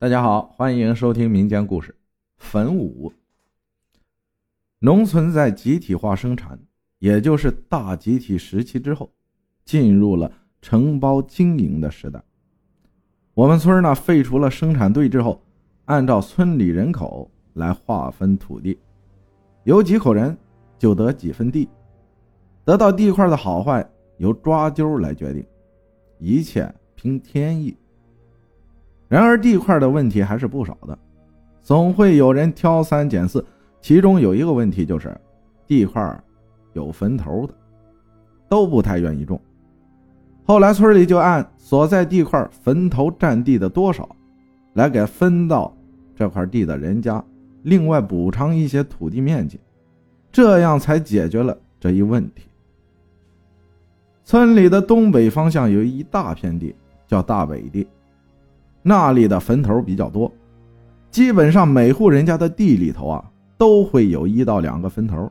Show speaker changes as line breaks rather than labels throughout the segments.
大家好，欢迎收听民间故事《坟舞》。农村在集体化生产，也就是大集体时期之后，进入了承包经营的时代。我们村呢，废除了生产队之后，按照村里人口来划分土地，有几口人就得几分地，得到地块的好坏由抓阄来决定，一切凭天意。然而地块的问题还是不少的，总会有人挑三拣四。其中有一个问题就是，地块有坟头的，都不太愿意种。后来村里就按所在地块坟头占地的多少，来给分到这块地的人家，另外补偿一些土地面积，这样才解决了这一问题。村里的东北方向有一大片地，叫大北地。那里的坟头比较多，基本上每户人家的地里头啊，都会有一到两个坟头。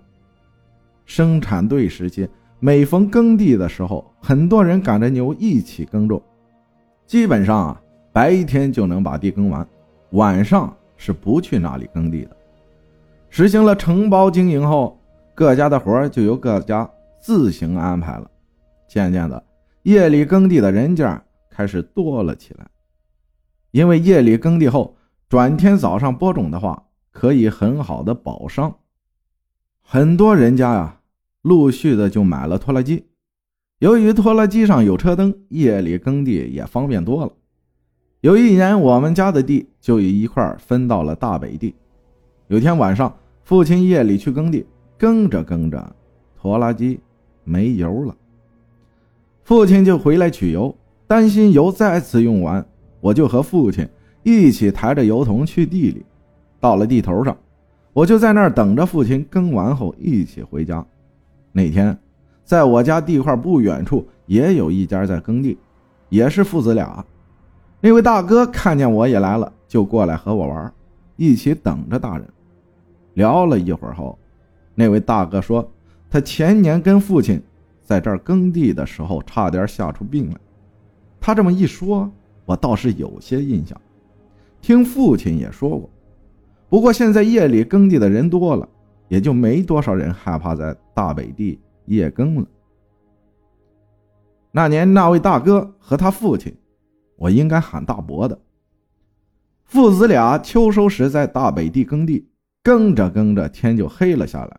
生产队时期，每逢耕地的时候，很多人赶着牛一起耕种，基本上啊，白天就能把地耕完，晚上是不去那里耕地的。实行了承包经营后，各家的活就由各家自行安排了。渐渐的，夜里耕地的人家开始多了起来。因为夜里耕地后，转天早上播种的话，可以很好的保墒。很多人家呀，陆续的就买了拖拉机。由于拖拉机上有车灯，夜里耕地也方便多了。有一年，我们家的地就一块分到了大北地。有天晚上，父亲夜里去耕地，耕着耕着，拖拉机没油了。父亲就回来取油，担心油再次用完。我就和父亲一起抬着油桶去地里，到了地头上，我就在那儿等着父亲耕完后一起回家。那天，在我家地块不远处也有一家在耕地，也是父子俩。那位大哥看见我也来了，就过来和我玩，一起等着大人。聊了一会儿后，那位大哥说，他前年跟父亲在这儿耕地的时候差点吓出病来。他这么一说。我倒是有些印象，听父亲也说过。不过现在夜里耕地的人多了，也就没多少人害怕在大北地夜耕了。那年那位大哥和他父亲，我应该喊大伯的，父子俩秋收时在大北地耕地，耕着耕着天就黑了下来，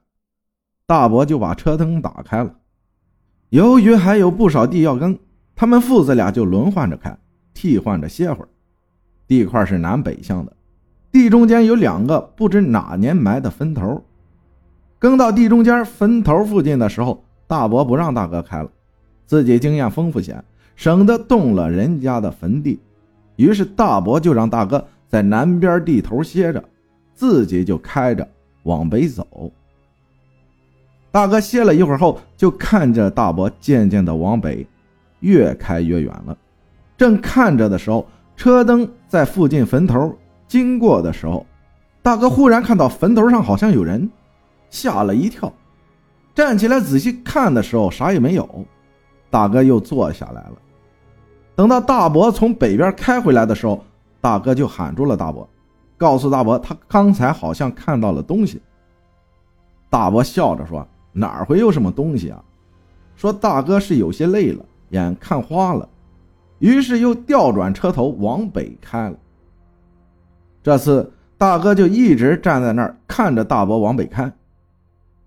大伯就把车灯打开了。由于还有不少地要耕，他们父子俩就轮换着开。替换着歇会儿，地块是南北向的，地中间有两个不知哪年埋的坟头。耕到地中间坟头附近的时候，大伯不让大哥开了，自己经验丰富些，省得动了人家的坟地。于是大伯就让大哥在南边地头歇着，自己就开着往北走。大哥歇了一会儿后，就看着大伯渐渐的往北，越开越远了。正看着的时候，车灯在附近坟头经过的时候，大哥忽然看到坟头上好像有人，吓了一跳，站起来仔细看的时候啥也没有。大哥又坐下来了。等到大伯从北边开回来的时候，大哥就喊住了大伯，告诉大伯他刚才好像看到了东西。大伯笑着说：“哪会有什么东西啊？”说大哥是有些累了，眼看花了。于是又调转车头往北开了。这次大哥就一直站在那儿看着大伯往北开。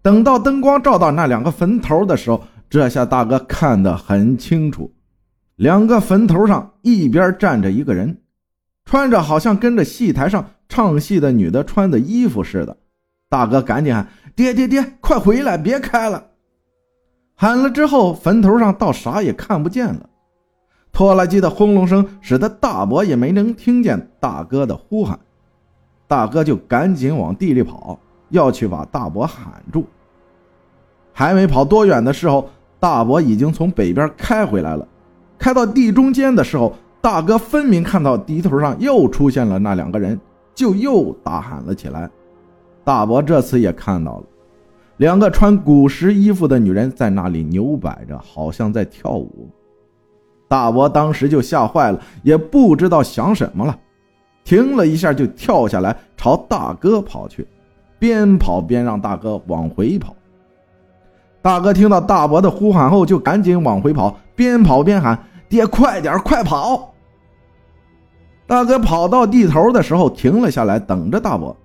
等到灯光照到那两个坟头的时候，这下大哥看得很清楚，两个坟头上一边站着一个人，穿着好像跟着戏台上唱戏的女的穿的衣服似的。大哥赶紧喊：“爹爹爹，快回来，别开了！”喊了之后，坟头上倒啥也看不见了。拖拉机的轰隆声使得大伯也没能听见大哥的呼喊，大哥就赶紧往地里跑，要去把大伯喊住。还没跑多远的时候，大伯已经从北边开回来了。开到地中间的时候，大哥分明看到地头上又出现了那两个人，就又大喊了起来。大伯这次也看到了，两个穿古时衣服的女人在那里扭摆着，好像在跳舞。大伯当时就吓坏了，也不知道想什么了。停了一下就跳下来朝大哥跑去，边跑边让大哥往回跑。大哥听到大伯的呼喊后，就赶紧往回跑，边跑边喊：“爹，快点，快跑！”大哥跑到地头的时候，停了下来，等着大伯。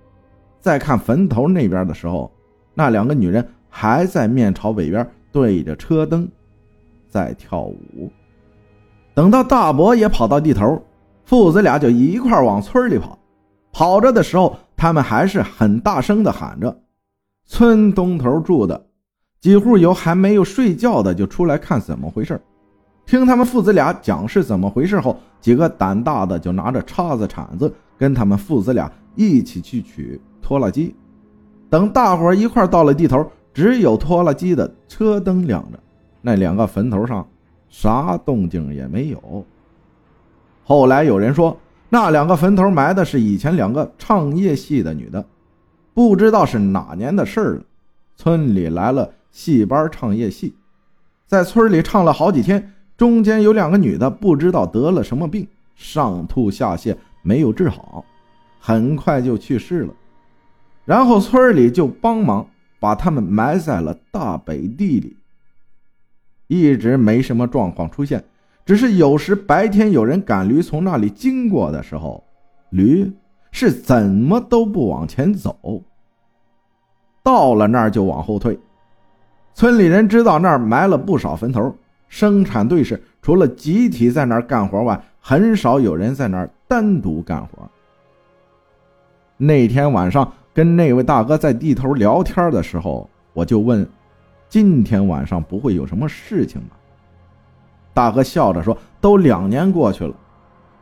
再看坟头那边的时候，那两个女人还在面朝北边，对着车灯，在跳舞。等到大伯也跑到地头，父子俩就一块往村里跑。跑着的时候，他们还是很大声的喊着。村东头住的。几户有还没有睡觉的，就出来看怎么回事。听他们父子俩讲是怎么回事后，几个胆大的就拿着叉子、铲子，跟他们父子俩一起去取拖拉机。等大伙一块到了地头，只有拖拉机的车灯亮着，那两个坟头上啥动静也没有。后来有人说，那两个坟头埋的是以前两个唱夜戏的女的，不知道是哪年的事了。村里来了。戏班唱夜戏，在村里唱了好几天，中间有两个女的不知道得了什么病，上吐下泻，没有治好，很快就去世了。然后村里就帮忙把他们埋在了大北地里。一直没什么状况出现，只是有时白天有人赶驴从那里经过的时候，驴是怎么都不往前走，到了那儿就往后退。村里人知道那儿埋了不少坟头，生产队是除了集体在那儿干活外，很少有人在那儿单独干活。那天晚上跟那位大哥在地头聊天的时候，我就问：“今天晚上不会有什么事情吧？”大哥笑着说：“都两年过去了，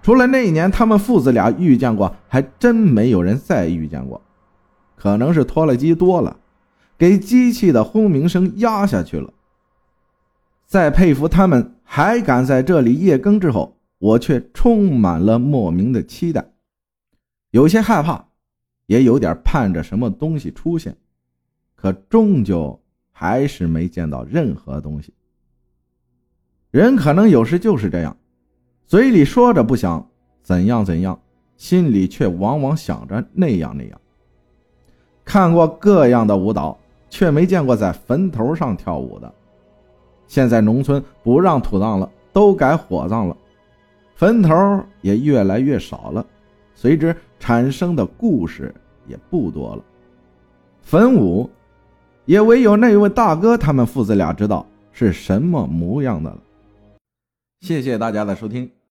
除了那一年他们父子俩遇见过，还真没有人再遇见过。可能是拖拉机多了。”给机器的轰鸣声压下去了。在佩服他们还敢在这里夜更之后，我却充满了莫名的期待，有些害怕，也有点盼着什么东西出现，可终究还是没见到任何东西。人可能有时就是这样，嘴里说着不想怎样怎样，心里却往往想着那样那样。看过各样的舞蹈。却没见过在坟头上跳舞的。现在农村不让土葬了，都改火葬了，坟头也越来越少了，随之产生的故事也不多了。坟舞，也唯有那位大哥他们父子俩知道是什么模样的了。谢谢大家的收听。